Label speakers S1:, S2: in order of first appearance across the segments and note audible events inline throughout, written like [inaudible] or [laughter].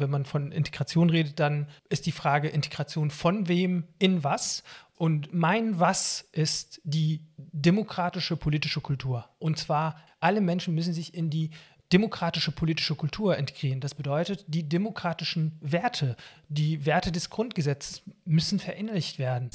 S1: Wenn man von Integration redet, dann ist die Frage Integration von wem in was. Und mein Was ist die demokratische politische Kultur. Und zwar alle Menschen müssen sich in die demokratische politische Kultur integrieren. Das bedeutet, die demokratischen Werte, die Werte des Grundgesetzes müssen verinnerlicht werden.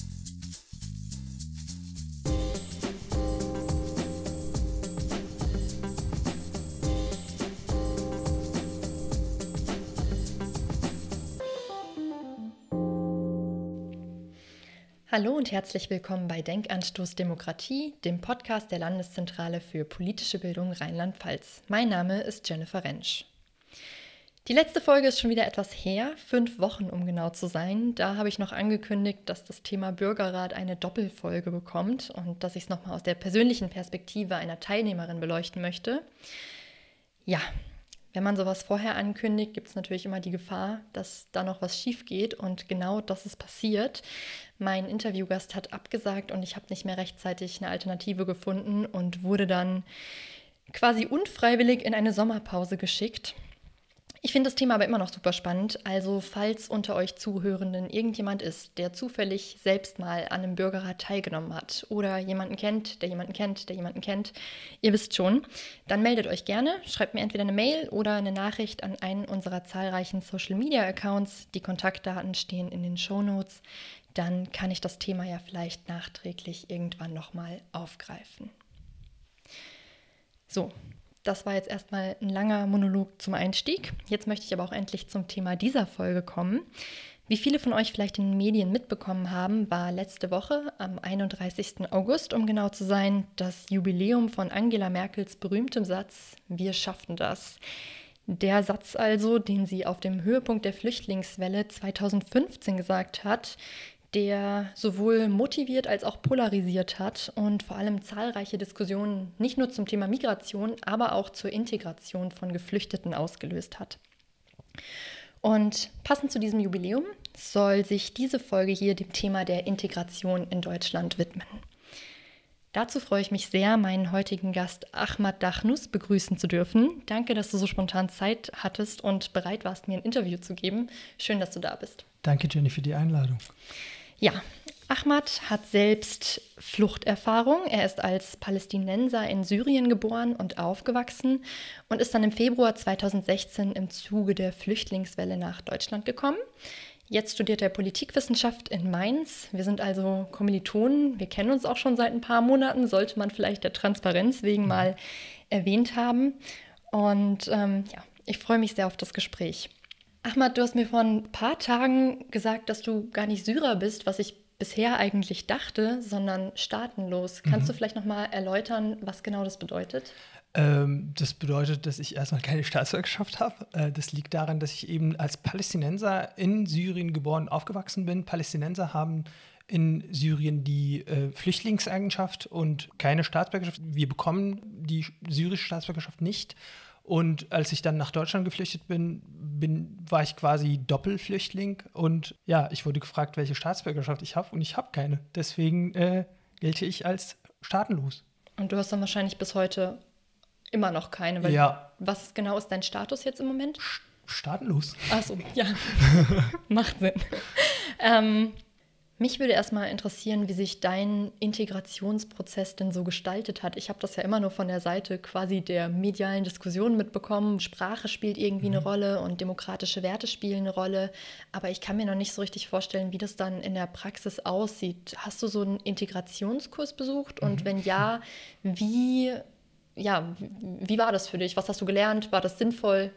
S2: Hallo und herzlich willkommen bei Denkanstoß Demokratie, dem Podcast der Landeszentrale für politische Bildung Rheinland-Pfalz. Mein Name ist Jennifer Rentsch. Die letzte Folge ist schon wieder etwas her, fünf Wochen um genau zu sein. Da habe ich noch angekündigt, dass das Thema Bürgerrat eine Doppelfolge bekommt und dass ich es nochmal aus der persönlichen Perspektive einer Teilnehmerin beleuchten möchte. Ja, wenn man sowas vorher ankündigt, gibt es natürlich immer die Gefahr, dass da noch was schief geht und genau das ist passiert. Mein Interviewgast hat abgesagt und ich habe nicht mehr rechtzeitig eine Alternative gefunden und wurde dann quasi unfreiwillig in eine Sommerpause geschickt. Ich finde das Thema aber immer noch super spannend. Also, falls unter euch Zuhörenden irgendjemand ist, der zufällig selbst mal an einem Bürgerrat teilgenommen hat oder jemanden kennt, der jemanden kennt, der jemanden kennt, ihr wisst schon, dann meldet euch gerne. Schreibt mir entweder eine Mail oder eine Nachricht an einen unserer zahlreichen Social Media Accounts. Die Kontaktdaten stehen in den Show Notes. Dann kann ich das Thema ja vielleicht nachträglich irgendwann nochmal aufgreifen. So, das war jetzt erstmal ein langer Monolog zum Einstieg. Jetzt möchte ich aber auch endlich zum Thema dieser Folge kommen. Wie viele von euch vielleicht in den Medien mitbekommen haben, war letzte Woche am 31. August, um genau zu sein, das Jubiläum von Angela Merkels berühmtem Satz Wir schaffen das. Der Satz also, den sie auf dem Höhepunkt der Flüchtlingswelle 2015 gesagt hat, der sowohl motiviert als auch polarisiert hat und vor allem zahlreiche Diskussionen nicht nur zum Thema Migration, aber auch zur Integration von Geflüchteten ausgelöst hat. Und passend zu diesem Jubiläum soll sich diese Folge hier dem Thema der Integration in Deutschland widmen. Dazu freue ich mich sehr, meinen heutigen Gast Ahmad Dachnus begrüßen zu dürfen. Danke, dass du so spontan Zeit hattest und bereit warst, mir ein Interview zu geben. Schön, dass du da bist.
S1: Danke, Jenny, für die Einladung.
S2: Ja, Ahmad hat selbst Fluchterfahrung. Er ist als Palästinenser in Syrien geboren und aufgewachsen und ist dann im Februar 2016 im Zuge der Flüchtlingswelle nach Deutschland gekommen. Jetzt studiert er Politikwissenschaft in Mainz. Wir sind also Kommilitonen. Wir kennen uns auch schon seit ein paar Monaten, sollte man vielleicht der Transparenz wegen mal erwähnt haben. Und ähm, ja, ich freue mich sehr auf das Gespräch. Ahmad, du hast mir vor ein paar Tagen gesagt, dass du gar nicht Syrer bist, was ich bisher eigentlich dachte, sondern staatenlos. Kannst mhm. du vielleicht noch mal erläutern, was genau das bedeutet?
S1: Ähm, das bedeutet, dass ich erstmal keine [laughs] Staatsbürgerschaft habe. Äh, das liegt daran, dass ich eben als Palästinenser in Syrien geboren und aufgewachsen bin. Palästinenser haben in Syrien die äh, Flüchtlingseigenschaft und keine Staatsbürgerschaft. Wir bekommen die syrische Staatsbürgerschaft nicht. Und als ich dann nach Deutschland geflüchtet bin, bin war ich quasi Doppelflüchtling. Und ja, ich wurde gefragt, welche Staatsbürgerschaft ich habe. Und ich habe keine. Deswegen äh, gelte ich als staatenlos.
S2: Und du hast dann wahrscheinlich bis heute immer noch keine. ja. Was genau ist dein Status jetzt im Moment?
S1: Staatenlos.
S2: Achso, ja. [laughs] Macht Sinn. ähm, mich würde erstmal interessieren, wie sich dein Integrationsprozess denn so gestaltet hat. Ich habe das ja immer nur von der Seite quasi der medialen Diskussion mitbekommen. Sprache spielt irgendwie mhm. eine Rolle und demokratische Werte spielen eine Rolle. Aber ich kann mir noch nicht so richtig vorstellen, wie das dann in der Praxis aussieht. Hast du so einen Integrationskurs besucht? Und mhm. wenn ja, wie, ja, wie war das für dich? Was hast du gelernt? War das sinnvoll?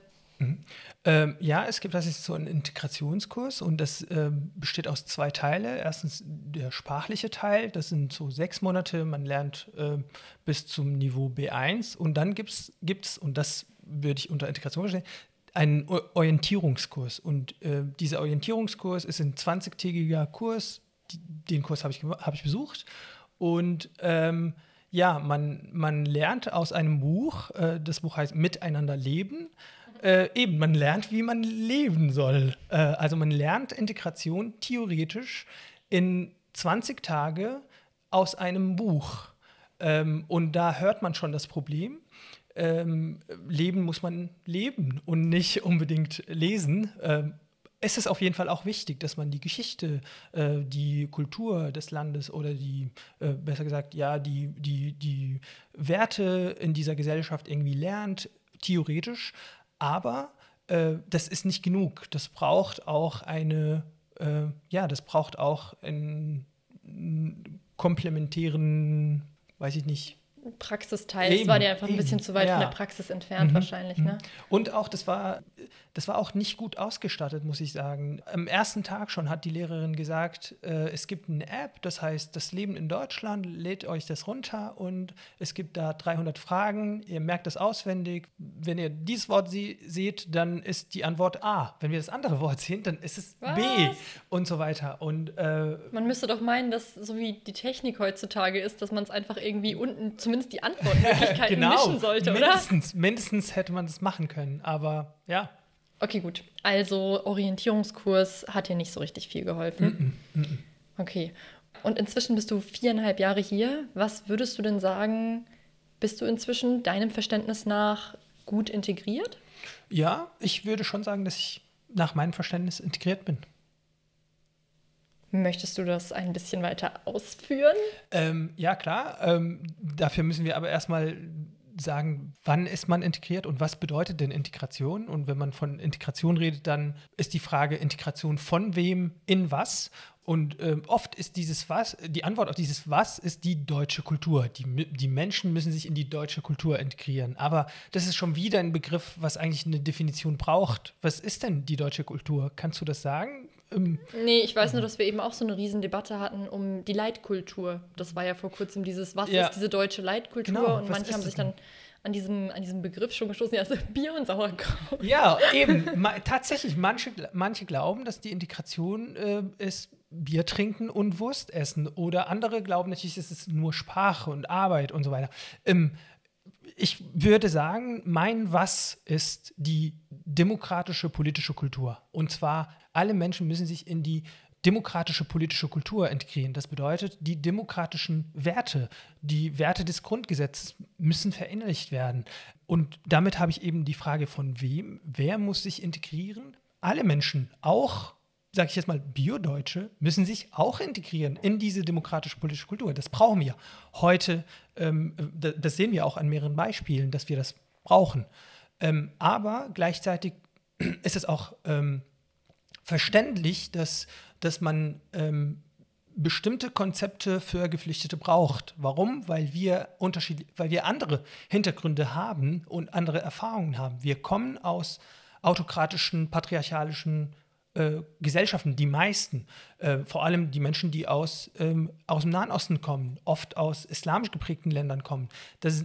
S1: Ähm, ja, es gibt tatsächlich so einen Integrationskurs und das ähm, besteht aus zwei Teilen. Erstens der sprachliche Teil, das sind so sechs Monate, man lernt äh, bis zum Niveau B1 und dann gibt es, und das würde ich unter Integration verstehen, einen Orientierungskurs. Und äh, dieser Orientierungskurs ist ein 20-tägiger Kurs, den Kurs habe ich, hab ich besucht und ähm, ja, man, man lernt aus einem Buch, äh, das Buch heißt Miteinander leben äh, eben, man lernt, wie man leben soll. Äh, also man lernt Integration theoretisch in 20 Tage aus einem Buch. Ähm, und da hört man schon das Problem. ähm, leben muss man leben und nicht unbedingt lesen. Ähm, es ist auf jeden Fall auch wichtig, dass man die Geschichte, äh, die Kultur des Landes oder die, äh, besser gesagt, ja, die, die, die Werte in dieser Gesellschaft irgendwie lernt, theoretisch. Aber äh, das ist nicht genug. Das braucht auch eine, äh, ja, das braucht auch einen, einen komplementären, weiß ich nicht,
S2: Praxisteil. Eben, das war dir einfach ein bisschen zu weit ja. von der Praxis entfernt mhm. wahrscheinlich. Ne? Mhm.
S1: Und auch, das war, das war auch nicht gut ausgestattet, muss ich sagen. Am ersten Tag schon hat die Lehrerin gesagt, äh, es gibt eine App, das heißt, das Leben in Deutschland, lädt euch das runter und es gibt da 300 Fragen, ihr merkt das auswendig. Wenn ihr dieses Wort sie seht, dann ist die Antwort A. Wenn wir das andere Wort sehen, dann ist es Was? B und so weiter. Und, äh,
S2: man müsste doch meinen, dass so wie die Technik heutzutage ist, dass man es einfach irgendwie unten zumindest zumindest die Antwortmöglichkeiten [laughs] genau. mischen sollte,
S1: mindestens, oder? Mindestens hätte man das machen können, aber ja.
S2: Okay, gut. Also Orientierungskurs hat dir nicht so richtig viel geholfen. Mm -mm, mm okay. Und inzwischen bist du viereinhalb Jahre hier. Was würdest du denn sagen, bist du inzwischen deinem Verständnis nach gut integriert?
S1: Ja, ich würde schon sagen, dass ich nach meinem Verständnis integriert bin.
S2: Möchtest du das ein bisschen weiter ausführen?
S1: Ähm, ja, klar. Ähm, dafür müssen wir aber erstmal sagen, wann ist man integriert und was bedeutet denn Integration? Und wenn man von Integration redet, dann ist die Frage Integration von wem in was? Und ähm, oft ist dieses Was, die Antwort auf dieses Was ist die deutsche Kultur. Die, die Menschen müssen sich in die deutsche Kultur integrieren. Aber das ist schon wieder ein Begriff, was eigentlich eine Definition braucht. Was ist denn die deutsche Kultur? Kannst du das sagen?
S2: Ähm, nee, ich weiß nur, dass wir eben auch so eine Riesendebatte hatten um die Leitkultur. Das war ja vor kurzem dieses, was ja. ist diese deutsche Leitkultur? Genau, und manche haben sich dann an diesem, an diesem Begriff schon gestoßen, ja, also [laughs] Bier und Sauerkraut.
S1: Ja, eben. Ma tatsächlich, manche, manche glauben, dass die Integration äh, ist Bier trinken und Wurst essen. Oder andere glauben natürlich, es ist nur Sprache und Arbeit und so weiter. Ähm, ich würde sagen, mein Was ist die demokratische politische Kultur. Und zwar, alle Menschen müssen sich in die demokratische politische Kultur integrieren. Das bedeutet, die demokratischen Werte, die Werte des Grundgesetzes müssen verinnerlicht werden. Und damit habe ich eben die Frage von wem, wer muss sich integrieren? Alle Menschen, auch sage ich jetzt mal, Biodeutsche müssen sich auch integrieren in diese demokratische politische Kultur. Das brauchen wir. Heute, ähm, das sehen wir auch an mehreren Beispielen, dass wir das brauchen. Ähm, aber gleichzeitig ist es auch ähm, verständlich, dass, dass man ähm, bestimmte Konzepte für Geflüchtete braucht. Warum? Weil wir unterschiedlich, weil wir andere Hintergründe haben und andere Erfahrungen haben. Wir kommen aus autokratischen, patriarchalischen äh, Gesellschaften, die meisten, äh, vor allem die Menschen, die aus, ähm, aus dem Nahen Osten kommen, oft aus islamisch geprägten Ländern kommen, das,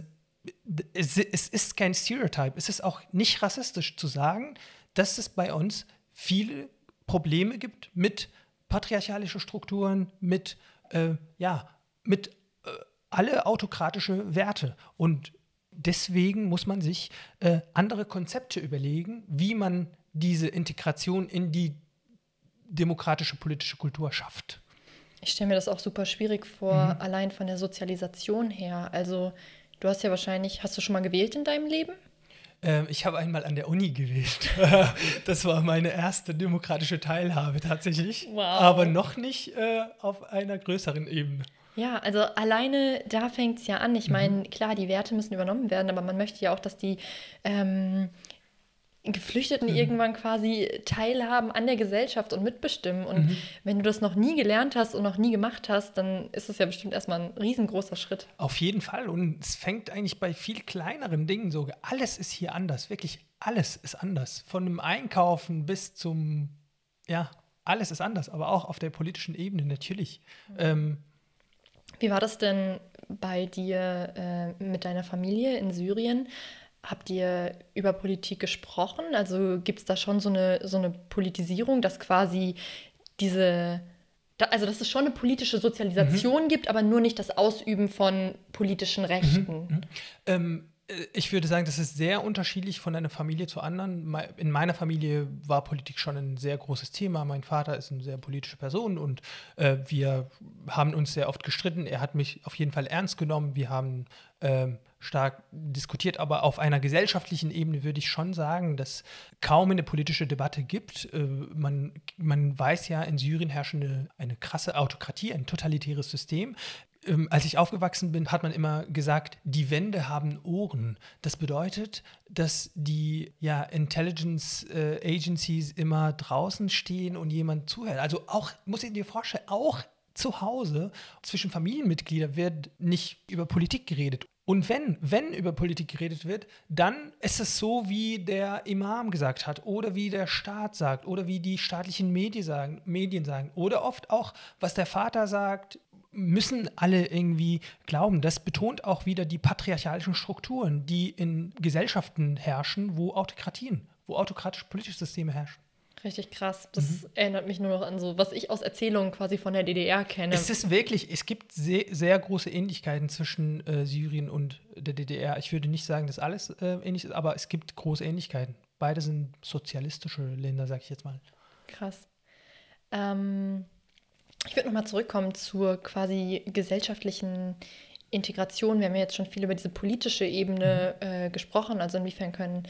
S1: es, es ist kein Stereotype. Es ist auch nicht rassistisch zu sagen, dass es bei uns viele Probleme gibt mit patriarchalischen Strukturen, mit, äh, ja, mit äh, alle autokratische Werte. Und deswegen muss man sich äh, andere Konzepte überlegen, wie man diese Integration in die demokratische politische Kultur schafft.
S2: Ich stelle mir das auch super schwierig vor, mhm. allein von der Sozialisation her. Also du hast ja wahrscheinlich, hast du schon mal gewählt in deinem Leben?
S1: Ähm, ich habe einmal an der Uni gewählt. [laughs] das war meine erste demokratische Teilhabe tatsächlich. Wow. Aber noch nicht äh, auf einer größeren Ebene.
S2: Ja, also alleine da fängt es ja an. Ich meine, mhm. klar, die Werte müssen übernommen werden, aber man möchte ja auch, dass die ähm, Geflüchteten mhm. irgendwann quasi teilhaben an der Gesellschaft und mitbestimmen. Und mhm. wenn du das noch nie gelernt hast und noch nie gemacht hast, dann ist es ja bestimmt erstmal ein riesengroßer Schritt.
S1: Auf jeden Fall. Und es fängt eigentlich bei viel kleineren Dingen so. Alles ist hier anders. Wirklich alles ist anders. Von dem Einkaufen bis zum, ja, alles ist anders. Aber auch auf der politischen Ebene natürlich. Mhm. Ähm,
S2: Wie war das denn bei dir äh, mit deiner Familie in Syrien? Habt ihr über Politik gesprochen? Also gibt es da schon so eine, so eine Politisierung, dass quasi diese, also dass es schon eine politische Sozialisation mhm. gibt, aber nur nicht das Ausüben von politischen Rechten? Mhm.
S1: Mhm. Ähm, ich würde sagen, das ist sehr unterschiedlich von einer Familie zur anderen. In meiner Familie war Politik schon ein sehr großes Thema. Mein Vater ist eine sehr politische Person und äh, wir haben uns sehr oft gestritten. Er hat mich auf jeden Fall ernst genommen. Wir haben äh, stark diskutiert, aber auf einer gesellschaftlichen Ebene würde ich schon sagen, dass kaum eine politische Debatte gibt. Äh, man, man weiß ja, in Syrien herrscht eine, eine krasse Autokratie, ein totalitäres System ähm, als ich aufgewachsen bin, hat man immer gesagt, die Wände haben Ohren. Das bedeutet, dass die ja, Intelligence äh, Agencies immer draußen stehen und jemand zuhört. Also auch, muss ich dir vorstellen, auch zu Hause zwischen Familienmitgliedern wird nicht über Politik geredet. Und wenn, wenn über Politik geredet wird, dann ist es so, wie der Imam gesagt hat oder wie der Staat sagt oder wie die staatlichen Medien sagen, Medien sagen oder oft auch, was der Vater sagt, müssen alle irgendwie glauben. Das betont auch wieder die patriarchalischen Strukturen, die in Gesellschaften herrschen, wo Autokratien, wo autokratische politische Systeme herrschen.
S2: Richtig krass. Das mhm. erinnert mich nur noch an so, was ich aus Erzählungen quasi von der DDR kenne.
S1: Es ist wirklich, es gibt sehr, sehr große Ähnlichkeiten zwischen äh, Syrien und der DDR. Ich würde nicht sagen, dass alles äh, ähnlich ist, aber es gibt große Ähnlichkeiten. Beide sind sozialistische Länder, sag ich jetzt mal.
S2: Krass. Ähm, ich würde nochmal zurückkommen zur quasi gesellschaftlichen Integration. Wir haben ja jetzt schon viel über diese politische Ebene mhm. äh, gesprochen. Also inwiefern können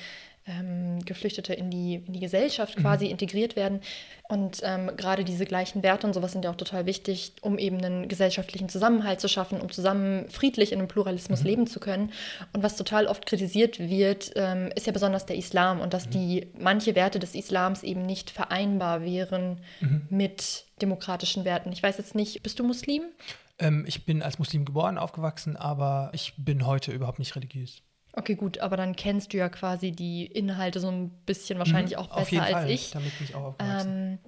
S2: ähm, Geflüchtete in die, in die Gesellschaft quasi mhm. integriert werden. Und ähm, gerade diese gleichen Werte und sowas sind ja auch total wichtig, um eben einen gesellschaftlichen Zusammenhalt zu schaffen, um zusammen friedlich in einem Pluralismus mhm. leben zu können. Und was total oft kritisiert wird, ähm, ist ja besonders der Islam und dass mhm. die manche Werte des Islams eben nicht vereinbar wären mhm. mit demokratischen Werten. Ich weiß jetzt nicht, bist du Muslim?
S1: Ähm, ich bin als Muslim geboren, aufgewachsen, aber ich bin heute überhaupt nicht religiös.
S2: Okay, gut, aber dann kennst du ja quasi die Inhalte so ein bisschen wahrscheinlich mhm, auch besser als
S1: Fall.
S2: ich.
S1: Damit bin ich auch.
S2: Ähm,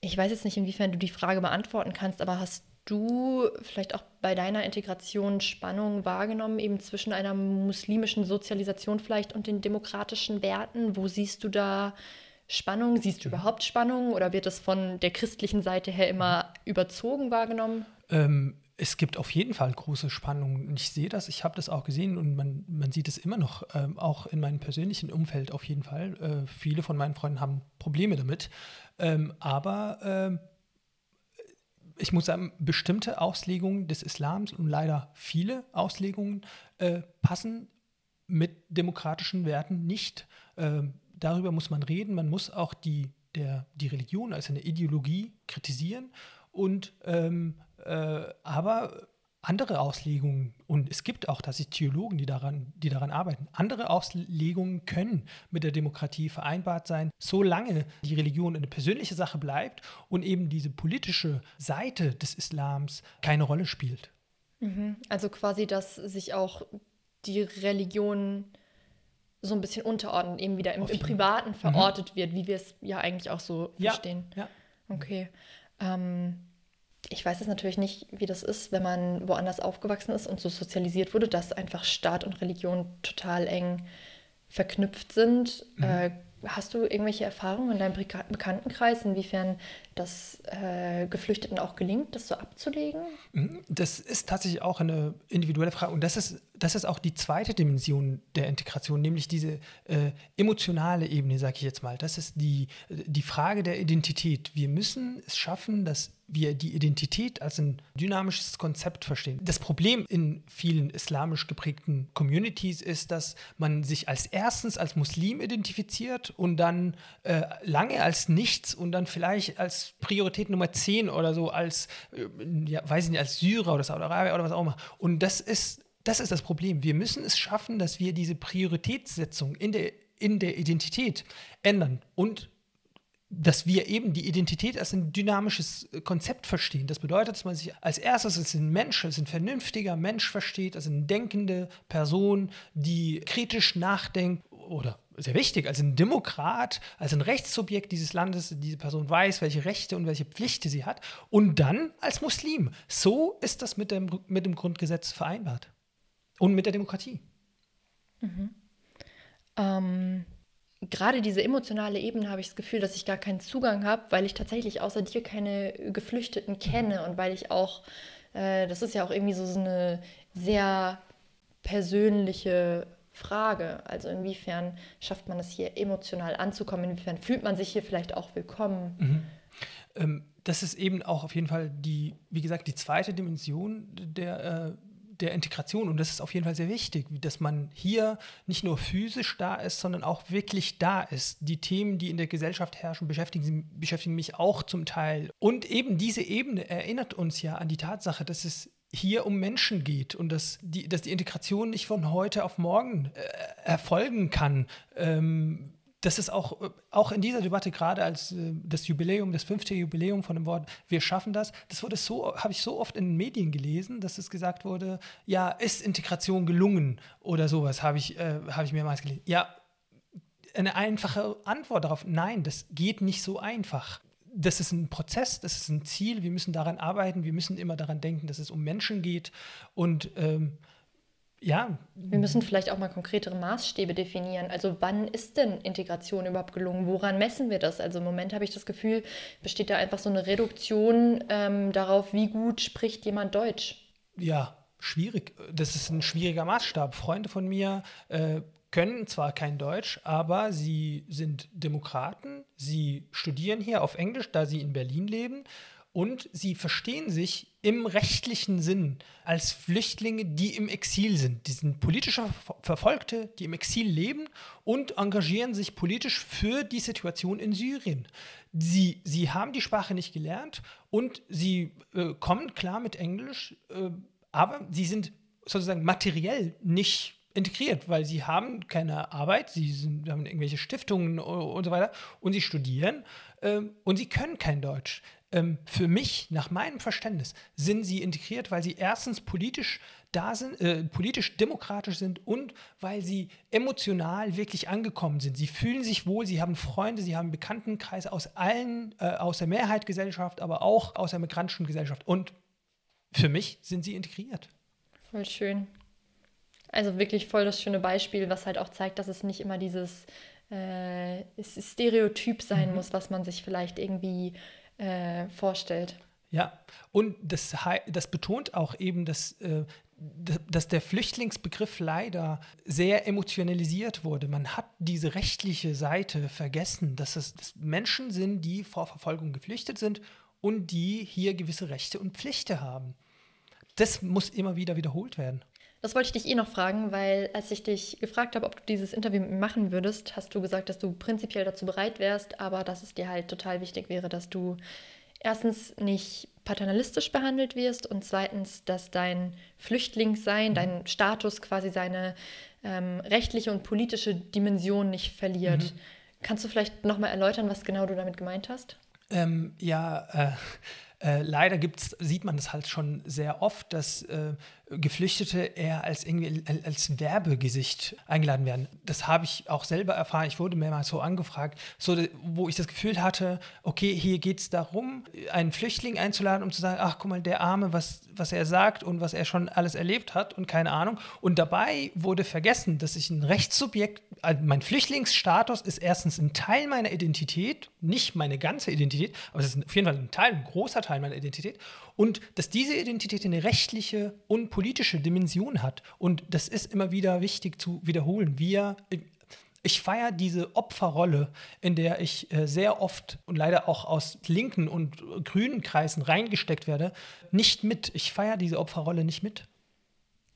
S2: ich weiß jetzt nicht, inwiefern du die Frage beantworten kannst, aber hast du vielleicht auch bei deiner Integration Spannung wahrgenommen, eben zwischen einer muslimischen Sozialisation vielleicht und den demokratischen Werten? Wo siehst du da Spannung? Siehst du mhm. überhaupt Spannung oder wird das von der christlichen Seite her immer mhm. überzogen wahrgenommen?
S1: Ähm, es gibt auf jeden Fall große Spannungen. Ich sehe das, ich habe das auch gesehen und man, man sieht es immer noch, ähm, auch in meinem persönlichen Umfeld auf jeden Fall. Äh, viele von meinen Freunden haben Probleme damit. Ähm, aber äh, ich muss sagen, bestimmte Auslegungen des Islams und leider viele Auslegungen äh, passen mit demokratischen Werten nicht. Ähm, darüber muss man reden. Man muss auch die, der, die Religion als eine Ideologie kritisieren und ähm, äh, aber andere Auslegungen, und es gibt auch tatsächlich Theologen, die daran, die daran arbeiten, andere Auslegungen können mit der Demokratie vereinbart sein, solange die Religion eine persönliche Sache bleibt und eben diese politische Seite des Islams keine Rolle spielt.
S2: Mhm. Also quasi, dass sich auch die Religion so ein bisschen unterordnet, eben wieder im, im Privaten verortet mhm. wird, wie wir es ja eigentlich auch so
S1: ja.
S2: verstehen.
S1: Ja.
S2: Okay. Ähm, ich weiß es natürlich nicht, wie das ist, wenn man woanders aufgewachsen ist und so sozialisiert wurde, dass einfach Staat und Religion total eng verknüpft sind. Mhm. Äh, hast du irgendwelche Erfahrungen in deinem Bekanntenkreis, inwiefern das äh, Geflüchteten auch gelingt, das so abzulegen?
S1: Mhm. Das ist tatsächlich auch eine individuelle Frage. Und das ist, das ist auch die zweite Dimension der Integration, nämlich diese äh, emotionale Ebene, sage ich jetzt mal. Das ist die, die Frage der Identität. Wir müssen es schaffen, dass wir die Identität als ein dynamisches Konzept verstehen. Das Problem in vielen islamisch geprägten Communities ist, dass man sich als erstens als Muslim identifiziert und dann äh, lange als nichts und dann vielleicht als Priorität Nummer 10 oder so als, äh, ja, weiß ich nicht, als Syrer oder Saudi-Arabier oder was auch immer. Und das ist, das ist das Problem. Wir müssen es schaffen, dass wir diese Prioritätssetzung in der, in der Identität ändern und dass wir eben die Identität als ein dynamisches äh, Konzept verstehen. Das bedeutet, dass man sich als erstes als ein Mensch, als ein vernünftiger Mensch versteht, als eine denkende Person, die kritisch nachdenkt oder sehr wichtig, als ein Demokrat, als ein Rechtssubjekt dieses Landes, diese Person weiß, welche Rechte und welche Pflichten sie hat und dann als Muslim. So ist das mit dem, mit dem Grundgesetz vereinbart und mit der Demokratie.
S2: Mhm. Ähm gerade diese emotionale Ebene habe ich das Gefühl, dass ich gar keinen Zugang habe, weil ich tatsächlich außer dir keine Geflüchteten kenne und weil ich auch, äh, das ist ja auch irgendwie so, so eine sehr persönliche Frage. Also inwiefern schafft man es hier emotional anzukommen? Inwiefern fühlt man sich hier vielleicht auch willkommen?
S1: Mhm. Ähm, das ist eben auch auf jeden Fall die, wie gesagt, die zweite Dimension der, äh, der Integration. Und das ist auf jeden Fall sehr wichtig, dass man hier nicht nur physisch da ist, sondern auch wirklich da ist. Die Themen, die in der Gesellschaft herrschen, beschäftigen, beschäftigen mich auch zum Teil. Und eben diese Ebene erinnert uns ja an die Tatsache, dass es hier um Menschen geht und dass die, dass die Integration nicht von heute auf morgen äh, erfolgen kann. Ähm, das ist auch, auch in dieser Debatte, gerade als äh, das Jubiläum, das fünfte Jubiläum von dem Wort Wir schaffen das, das wurde so, habe ich so oft in den Medien gelesen, dass es gesagt wurde, ja, ist Integration gelungen oder sowas, habe ich, äh, hab ich mehrmals gelesen. Ja, eine einfache Antwort darauf, nein, das geht nicht so einfach das ist ein Prozess, das ist ein Ziel, wir müssen daran arbeiten, wir müssen immer daran denken, dass es um Menschen geht und ähm, ja.
S2: Wir müssen vielleicht auch mal konkretere Maßstäbe definieren. Also wann ist denn Integration überhaupt gelungen? Woran messen wir das? Also im Moment habe ich das Gefühl, besteht da einfach so eine Reduktion ähm, darauf, wie gut spricht jemand Deutsch?
S1: Ja, schwierig. Das ist ein schwieriger Maßstab. Freunde von mir äh, können zwar kein Deutsch, aber sie sind Demokraten, sie studieren hier auf Englisch, da sie in Berlin leben und sie verstehen sich im rechtlichen Sinn als Flüchtlinge, die im Exil sind. Die sind politische Verfolgte, die im Exil leben und engagieren sich politisch für die Situation in Syrien. Sie, sie haben die Sprache nicht gelernt und sie äh, kommen klar mit Englisch, äh, aber sie sind sozusagen materiell nicht integriert, weil sie haben keine Arbeit, sie sind, haben irgendwelche Stiftungen und so weiter und sie studieren ähm, und sie können kein Deutsch. Ähm, für mich, nach meinem Verständnis, sind sie integriert, weil sie erstens politisch da sind, äh, politisch demokratisch sind und weil sie emotional wirklich angekommen sind. Sie fühlen sich wohl, sie haben Freunde, sie haben Bekanntenkreise aus allen, äh, aus der Mehrheitsgesellschaft, aber auch aus der migrantischen Gesellschaft. Und für mich sind sie integriert.
S2: Voll schön. Also wirklich voll das schöne Beispiel, was halt auch zeigt, dass es nicht immer dieses äh, Stereotyp sein mhm. muss, was man sich vielleicht irgendwie äh, vorstellt.
S1: Ja, und das, das betont auch eben, dass, äh, dass der Flüchtlingsbegriff leider sehr emotionalisiert wurde. Man hat diese rechtliche Seite vergessen, dass es dass Menschen sind, die vor Verfolgung geflüchtet sind und die hier gewisse Rechte und Pflichten haben. Das muss immer wieder wiederholt werden.
S2: Das wollte ich dich eh noch fragen, weil als ich dich gefragt habe, ob du dieses Interview mit mir machen würdest, hast du gesagt, dass du prinzipiell dazu bereit wärst, aber dass es dir halt total wichtig wäre, dass du erstens nicht paternalistisch behandelt wirst und zweitens, dass dein Flüchtlingssein, dein Status quasi seine ähm, rechtliche und politische Dimension nicht verliert. Mhm. Kannst du vielleicht nochmal erläutern, was genau du damit gemeint hast?
S1: Ähm, ja, äh, äh, leider gibt's, sieht man das halt schon sehr oft, dass äh, Geflüchtete eher als irgendwie als Werbegesicht eingeladen werden. Das habe ich auch selber erfahren. Ich wurde mehrmals so angefragt, so, wo ich das Gefühl hatte, okay, hier geht es darum, einen Flüchtling einzuladen, um zu sagen, ach guck mal, der Arme, was, was er sagt und was er schon alles erlebt hat und keine Ahnung. Und dabei wurde vergessen, dass ich ein Rechtssubjekt, also mein Flüchtlingsstatus ist erstens ein Teil meiner Identität, nicht meine ganze Identität, aber es ist auf jeden Fall ein Teil, ein großer Teil meiner Identität. Und dass diese Identität eine rechtliche und politische Dimension hat. Und das ist immer wieder wichtig zu wiederholen. Wir, ich feiere diese Opferrolle, in der ich äh, sehr oft und leider auch aus linken und grünen Kreisen reingesteckt werde, nicht mit. Ich feiere diese Opferrolle nicht mit.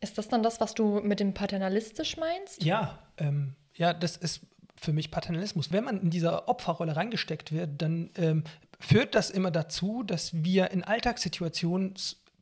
S2: Ist das dann das, was du mit dem paternalistisch meinst?
S1: Ja, ähm, ja, das ist für mich Paternalismus. Wenn man in dieser Opferrolle reingesteckt wird, dann ähm, führt das immer dazu, dass wir in Alltagssituationen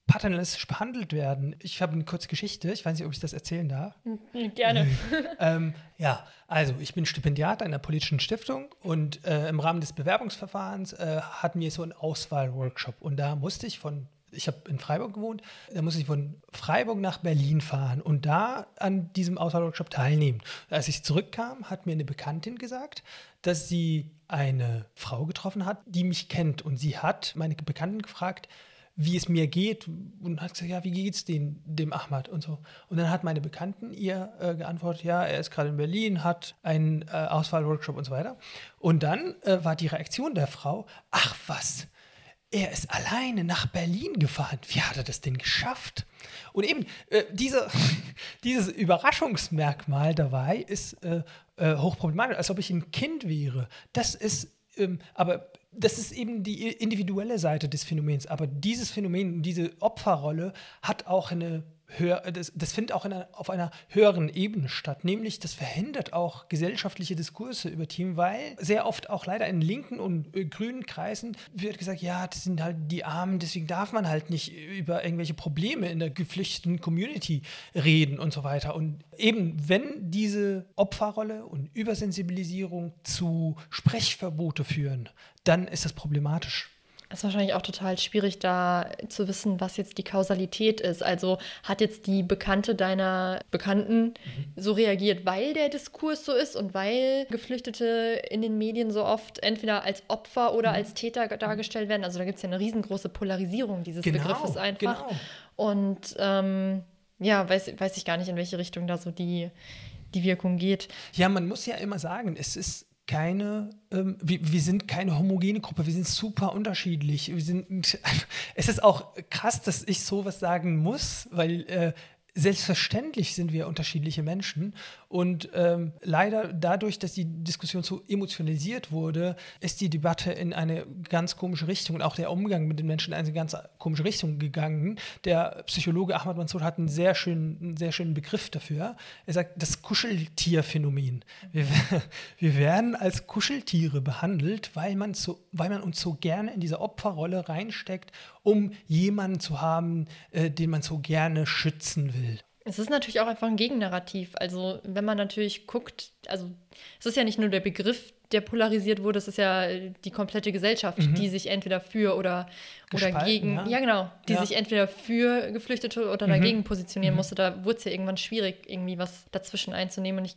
S1: paternalistisch behandelt werden. Ich habe eine kurze Geschichte, ich weiß nicht, ob ich das erzählen darf.
S2: Hm, gerne. [laughs]
S1: ähm, ja, also ich bin Stipendiat einer politischen Stiftung und äh, im Rahmen des Bewerbungsverfahrens äh, hatten wir so einen Auswahlworkshop und da musste ich von ich habe in Freiburg gewohnt, da musste ich von Freiburg nach Berlin fahren und da an diesem Auswahlworkshop teilnehmen. Als ich zurückkam, hat mir eine Bekanntin gesagt, dass sie eine Frau getroffen hat, die mich kennt. Und sie hat meine Bekannten gefragt, wie es mir geht und hat gesagt, ja, wie geht's dem, dem Ahmad und so. Und dann hat meine Bekannten ihr äh, geantwortet, ja, er ist gerade in Berlin, hat einen äh, Auswahlworkshop und so weiter. Und dann äh, war die Reaktion der Frau, ach was, er ist alleine nach Berlin gefahren. Wie hat er das denn geschafft? Und eben äh, diese, [laughs] dieses Überraschungsmerkmal dabei ist äh, äh, hochproblematisch, als ob ich ein Kind wäre. Das ist, ähm, aber das ist eben die individuelle Seite des Phänomens. Aber dieses Phänomen, diese Opferrolle hat auch eine höher, das, das findet auch einer, auf einer höheren Ebene statt, nämlich das verhindert auch gesellschaftliche Diskurse über Themen, weil sehr oft auch leider in linken und äh, grünen Kreisen wird gesagt, ja, das sind halt die Armen, deswegen darf man halt nicht über irgendwelche Probleme in der geflüchteten Community reden und so weiter. Und eben, wenn diese Opferrolle und Übersensibilisierung zu Sprechverbote führen, dann ist das problematisch.
S2: Es ist wahrscheinlich auch total schwierig, da zu wissen, was jetzt die Kausalität ist. Also hat jetzt die Bekannte deiner Bekannten mhm. so reagiert, weil der Diskurs so ist und weil Geflüchtete in den Medien so oft entweder als Opfer oder mhm. als Täter dargestellt werden. Also da gibt es ja eine riesengroße Polarisierung dieses genau, Begriffes einfach. Genau. Und ähm, ja, weiß, weiß ich gar nicht, in welche Richtung da so die, die Wirkung geht.
S1: Ja, man muss ja immer sagen, es ist keine, ähm, wir, wir, sind keine homogene Gruppe, wir sind super unterschiedlich. Wir sind, [laughs] es ist auch krass, dass ich sowas sagen muss, weil äh, selbstverständlich sind wir unterschiedliche Menschen und ähm, leider dadurch, dass die Diskussion so emotionalisiert wurde, ist die Debatte in eine ganz komische Richtung und auch der Umgang mit den Menschen in eine ganz komische Richtung gegangen. Der Psychologe Ahmad Mansour hat einen sehr schönen, einen sehr schönen Begriff dafür. Er sagt, das Kuscheltierphänomen. Wir, [laughs] wir werden als Kuscheltiere behandelt, weil man, so, weil man uns so gerne in diese Opferrolle reinsteckt, um jemanden zu haben, äh, den man so gerne schützen will.
S2: Es ist natürlich auch einfach ein Gegennarrativ. Also, wenn man natürlich guckt, also es ist ja nicht nur der Begriff, der polarisiert wurde, es ist ja die komplette Gesellschaft, mhm. die sich entweder für oder, oder gegen, ja. ja genau, die ja. sich entweder für Geflüchtete oder mhm. dagegen positionieren mhm. musste. Da wurde es ja irgendwann schwierig, irgendwie was dazwischen einzunehmen. Und ich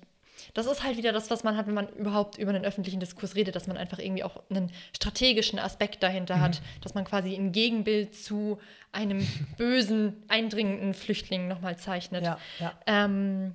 S2: das ist halt wieder das, was man hat, wenn man überhaupt über einen öffentlichen Diskurs redet, dass man einfach irgendwie auch einen strategischen Aspekt dahinter mhm. hat, dass man quasi ein Gegenbild zu einem [laughs] bösen, eindringenden Flüchtling nochmal zeichnet. Ja, ja. Ähm,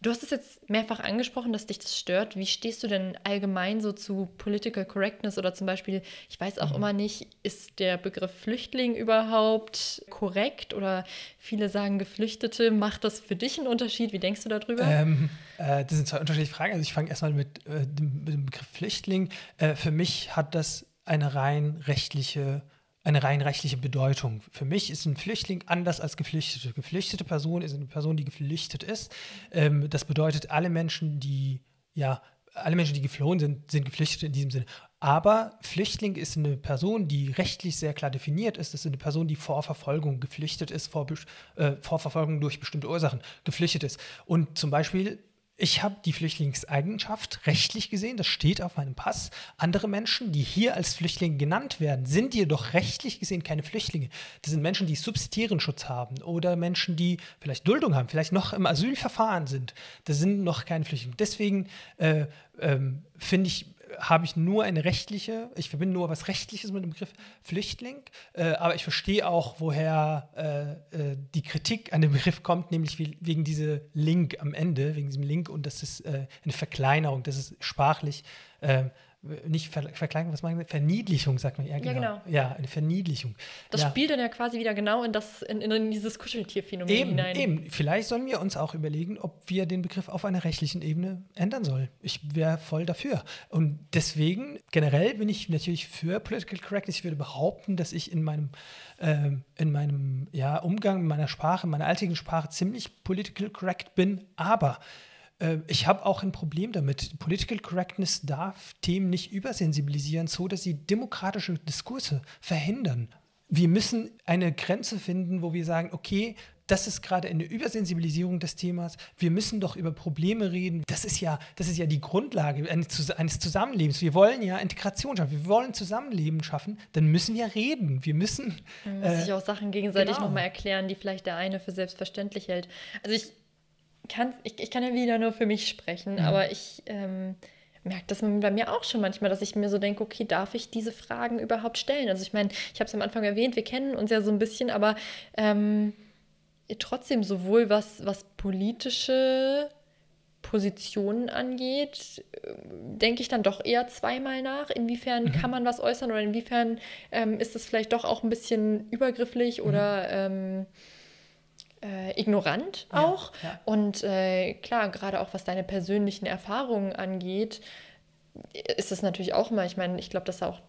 S2: Du hast es jetzt mehrfach angesprochen, dass dich das stört. Wie stehst du denn allgemein so zu Political Correctness oder zum Beispiel, ich weiß auch mhm. immer nicht, ist der Begriff Flüchtling überhaupt korrekt oder viele sagen Geflüchtete. Macht das für dich einen Unterschied? Wie denkst du darüber?
S1: Ähm, äh, das sind zwei unterschiedliche Fragen. Also ich fange erstmal mit, äh, dem, mit, dem, Begriff Flüchtling. Äh, für mich hat das eine rein rechtliche eine rein rechtliche Bedeutung. Für mich ist ein Flüchtling anders als Geflüchtete. Geflüchtete Person ist eine Person, die geflüchtet ist. Ähm, das bedeutet, alle Menschen, die ja alle Menschen, die geflohen sind, sind Geflüchtete in diesem Sinne. Aber Flüchtling ist eine Person, die rechtlich sehr klar definiert ist. Das ist eine Person, die vor Verfolgung geflüchtet ist, vor, äh, vor Verfolgung durch bestimmte Ursachen geflüchtet ist. Und zum Beispiel ich habe die Flüchtlingseigenschaft rechtlich gesehen, das steht auf meinem Pass. Andere Menschen, die hier als Flüchtlinge genannt werden, sind jedoch rechtlich gesehen keine Flüchtlinge. Das sind Menschen, die subsidiären Schutz haben oder Menschen, die vielleicht Duldung haben, vielleicht noch im Asylverfahren sind. Das sind noch keine Flüchtlinge. Deswegen äh, ähm, finde ich habe ich nur eine rechtliche, ich verbinde nur was Rechtliches mit dem Begriff Flüchtling, äh, aber ich verstehe auch, woher äh, äh, die Kritik an dem Begriff kommt, nämlich wie, wegen diesem Link am Ende, wegen diesem Link und das ist äh, eine Verkleinerung, das ist sprachlich äh, nicht Ver Verkleidung, was man Verniedlichung, sagt man ja genau. Ja, genau. ja eine Verniedlichung.
S2: Das
S1: ja.
S2: spielt dann ja quasi wieder genau in, das, in, in dieses Kuscheltierphänomen
S1: eben,
S2: hinein.
S1: Eben, vielleicht sollen wir uns auch überlegen, ob wir den Begriff auf einer rechtlichen Ebene ändern sollen. Ich wäre voll dafür. Und deswegen, generell bin ich natürlich für Political Correctness. Ich würde behaupten, dass ich in meinem, äh, in meinem ja, Umgang mit meiner Sprache, meiner alltäglichen Sprache ziemlich political correct bin, aber äh, ich habe auch ein Problem damit. Political Correctness darf Themen nicht übersensibilisieren, so dass sie demokratische Diskurse verhindern. Wir müssen eine Grenze finden, wo wir sagen, okay, das ist gerade eine Übersensibilisierung des Themas. Wir müssen doch über Probleme reden. Das ist ja, das ist ja die Grundlage eines Zusammenlebens. Wir wollen ja Integration schaffen. Wir wollen Zusammenleben schaffen. Dann müssen wir reden. Wir müssen.
S2: Man muss äh, sich auch Sachen gegenseitig genau. nochmal erklären, die vielleicht der eine für selbstverständlich hält. Also ich kann, ich, ich kann ja wieder nur für mich sprechen, mhm. aber ich ähm, merke das bei mir auch schon manchmal, dass ich mir so denke, okay, darf ich diese Fragen überhaupt stellen? Also ich meine, ich habe es am Anfang erwähnt, wir kennen uns ja so ein bisschen, aber ähm, trotzdem sowohl was, was politische Positionen angeht, äh, denke ich dann doch eher zweimal nach. Inwiefern mhm. kann man was äußern oder inwiefern ähm, ist es vielleicht doch auch ein bisschen übergrifflich mhm. oder ähm, äh, ignorant auch. Ja, ja. Und äh, klar, gerade auch was deine persönlichen Erfahrungen angeht, ist es natürlich auch mal, ich meine, ich glaube, dass auch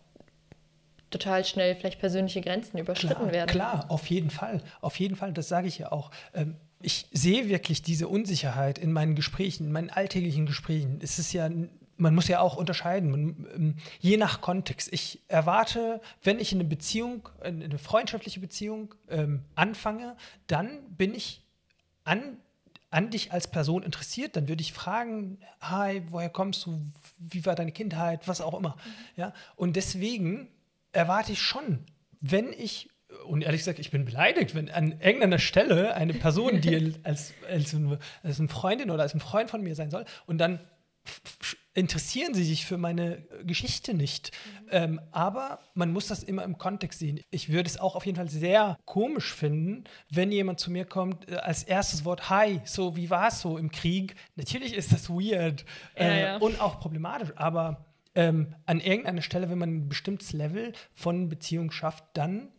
S2: total schnell vielleicht persönliche Grenzen überschritten
S1: klar,
S2: werden.
S1: Klar, auf jeden Fall. Auf jeden Fall, das sage ich ja auch. Ähm, ich sehe wirklich diese Unsicherheit in meinen Gesprächen, in meinen alltäglichen Gesprächen. Es ist ja man muss ja auch unterscheiden, man, ähm, je nach Kontext. Ich erwarte, wenn ich in eine Beziehung, in eine freundschaftliche Beziehung ähm, anfange, dann bin ich an, an dich als Person interessiert. Dann würde ich fragen, hi, woher kommst du? Wie war deine Kindheit? Was auch immer. Mhm. Ja? Und deswegen erwarte ich schon, wenn ich und ehrlich gesagt, ich bin beleidigt, wenn an irgendeiner Stelle eine Person, die [laughs] als, als, eine, als eine Freundin oder als ein Freund von mir sein soll, und dann interessieren sie sich für meine Geschichte nicht. Mhm. Ähm, aber man muss das immer im Kontext sehen. Ich würde es auch auf jeden Fall sehr komisch finden, wenn jemand zu mir kommt, äh, als erstes Wort Hi, so wie war es so im Krieg? Natürlich ist das weird äh, ja, ja. und auch problematisch, aber ähm, an irgendeiner Stelle, wenn man ein bestimmtes Level von Beziehung schafft, dann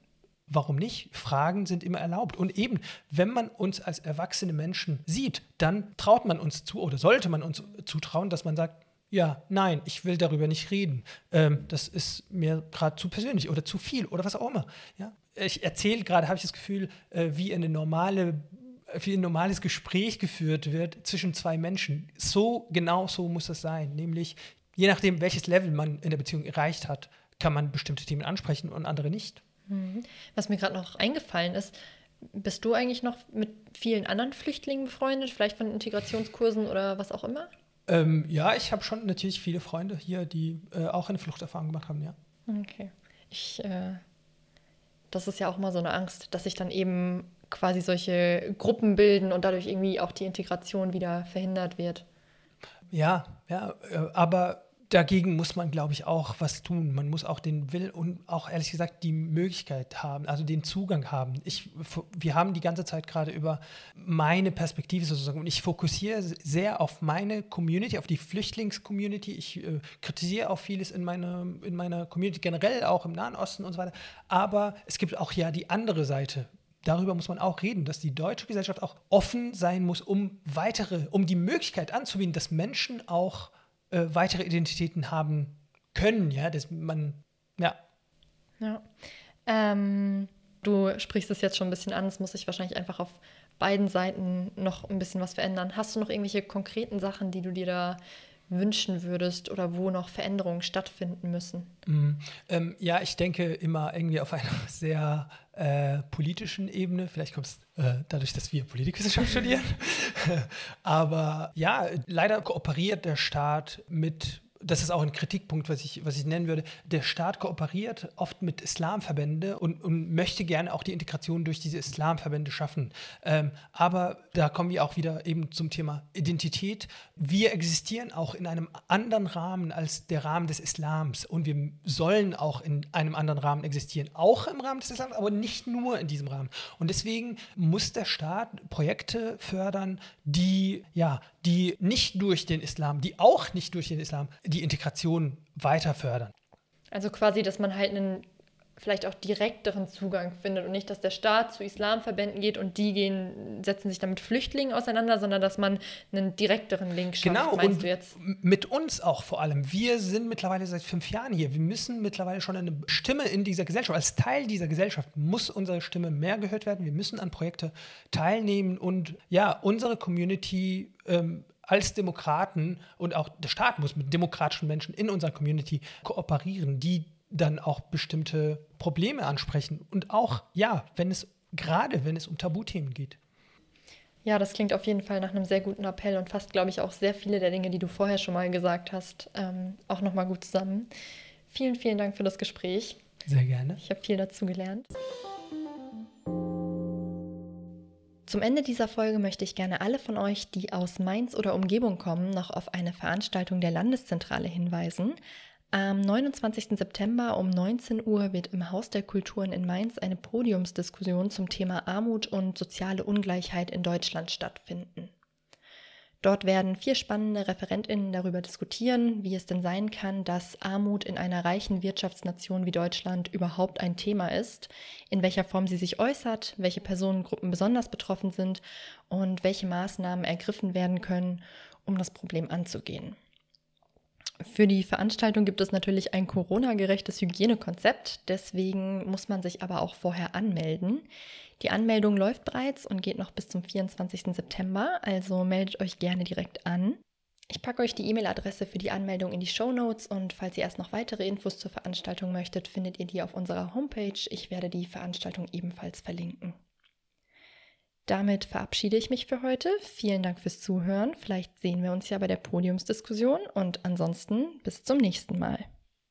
S1: warum nicht? Fragen sind immer erlaubt. Und eben, wenn man uns als erwachsene Menschen sieht, dann traut man uns zu oder sollte man uns zutrauen, dass man sagt, ja, nein, ich will darüber nicht reden. Ähm, das ist mir gerade zu persönlich oder zu viel oder was auch immer. Ja? Ich erzähle gerade, habe ich das Gefühl, äh, wie eine normale wie ein normales Gespräch geführt wird zwischen zwei Menschen. So genau so muss das sein. Nämlich, je nachdem, welches Level man in der Beziehung erreicht hat, kann man bestimmte Themen ansprechen und andere nicht.
S2: Mhm. Was mir gerade noch eingefallen ist, bist du eigentlich noch mit vielen anderen Flüchtlingen befreundet, vielleicht von Integrationskursen oder was auch immer?
S1: Ähm, ja, ich habe schon natürlich viele Freunde hier, die äh, auch eine Fluchterfahrung gemacht haben, ja.
S2: Okay. Ich, äh, das ist ja auch mal so eine Angst, dass sich dann eben quasi solche Gruppen bilden und dadurch irgendwie auch die Integration wieder verhindert wird.
S1: Ja, ja, äh, aber dagegen muss man, glaube ich, auch was tun. Man muss auch den Will und auch ehrlich gesagt die Möglichkeit haben, also den Zugang haben. Ich, wir haben die ganze Zeit gerade über meine Perspektive sozusagen und ich fokussiere sehr auf meine Community, auf die Flüchtlingscommunity. Ich äh, kritisiere auch vieles in meiner, in meiner Community generell, auch im Nahen Osten und so weiter. Aber es gibt auch ja die andere Seite, darüber muss man auch reden, dass die deutsche Gesellschaft auch offen sein muss, um weitere, um die Möglichkeit anzubieten, dass Menschen auch äh, weitere Identitäten haben können, ja, dass man, ja.
S2: Ja. Ähm, du sprichst es jetzt schon ein bisschen an, es muss sich wahrscheinlich einfach auf beiden Seiten noch ein bisschen was verändern. Hast du noch irgendwelche konkreten Sachen, die du dir da wünschen würdest oder wo noch Veränderungen stattfinden müssen?
S1: Mm, ähm, ja, ich denke immer irgendwie auf einer [laughs] sehr äh, politischen Ebene. Vielleicht kommt es äh, dadurch, dass wir Politikwissenschaft [laughs] studieren. Aber ja, leider kooperiert der Staat mit das ist auch ein Kritikpunkt, was ich, was ich nennen würde. Der Staat kooperiert oft mit Islamverbände und, und möchte gerne auch die Integration durch diese Islamverbände schaffen. Ähm, aber da kommen wir auch wieder eben zum Thema Identität. Wir existieren auch in einem anderen Rahmen als der Rahmen des Islams und wir sollen auch in einem anderen Rahmen existieren, auch im Rahmen des Islams, aber nicht nur in diesem Rahmen. Und deswegen muss der Staat Projekte fördern, die ja die nicht durch den Islam, die auch nicht durch den Islam die Integration weiter fördern.
S2: Also quasi, dass man halt einen vielleicht auch direkteren Zugang findet und nicht, dass der Staat zu Islamverbänden geht und die gehen, setzen sich dann mit Flüchtlingen auseinander, sondern dass man einen direkteren Link schafft.
S1: Genau, und mit uns auch vor allem. Wir sind mittlerweile seit fünf Jahren hier. Wir müssen mittlerweile schon eine Stimme in dieser Gesellschaft, als Teil dieser Gesellschaft muss unsere Stimme mehr gehört werden. Wir müssen an Projekte teilnehmen und ja, unsere Community ähm, als Demokraten und auch der Staat muss mit demokratischen Menschen in unserer Community kooperieren, die dann auch bestimmte Probleme ansprechen. Und auch, ja, wenn es, gerade wenn es um Tabuthemen geht.
S2: Ja, das klingt auf jeden Fall nach einem sehr guten Appell und fasst, glaube ich, auch sehr viele der Dinge, die du vorher schon mal gesagt hast, ähm, auch nochmal gut zusammen. Vielen, vielen Dank für das Gespräch.
S1: Sehr gerne.
S2: Ich habe viel dazu gelernt. Zum Ende dieser Folge möchte ich gerne alle von euch, die aus Mainz oder Umgebung kommen, noch auf eine Veranstaltung der Landeszentrale hinweisen. Am 29. September um 19 Uhr wird im Haus der Kulturen in Mainz eine Podiumsdiskussion zum Thema Armut und soziale Ungleichheit in Deutschland stattfinden. Dort werden vier spannende Referentinnen darüber diskutieren, wie es denn sein kann, dass Armut in einer reichen Wirtschaftsnation wie Deutschland überhaupt ein Thema ist, in welcher Form sie sich äußert, welche Personengruppen besonders betroffen sind und welche Maßnahmen ergriffen werden können, um das Problem anzugehen. Für die Veranstaltung gibt es natürlich ein Corona-gerechtes Hygienekonzept, deswegen muss man sich aber auch vorher anmelden. Die Anmeldung läuft bereits und geht noch bis zum 24. September, also meldet euch gerne direkt an. Ich packe euch die E-Mail-Adresse für die Anmeldung in die Show Notes und falls ihr erst noch weitere Infos zur Veranstaltung möchtet, findet ihr die auf unserer Homepage. Ich werde die Veranstaltung ebenfalls verlinken. Damit verabschiede ich mich für heute. Vielen Dank fürs Zuhören. Vielleicht sehen wir uns ja bei der Podiumsdiskussion und ansonsten bis zum nächsten Mal.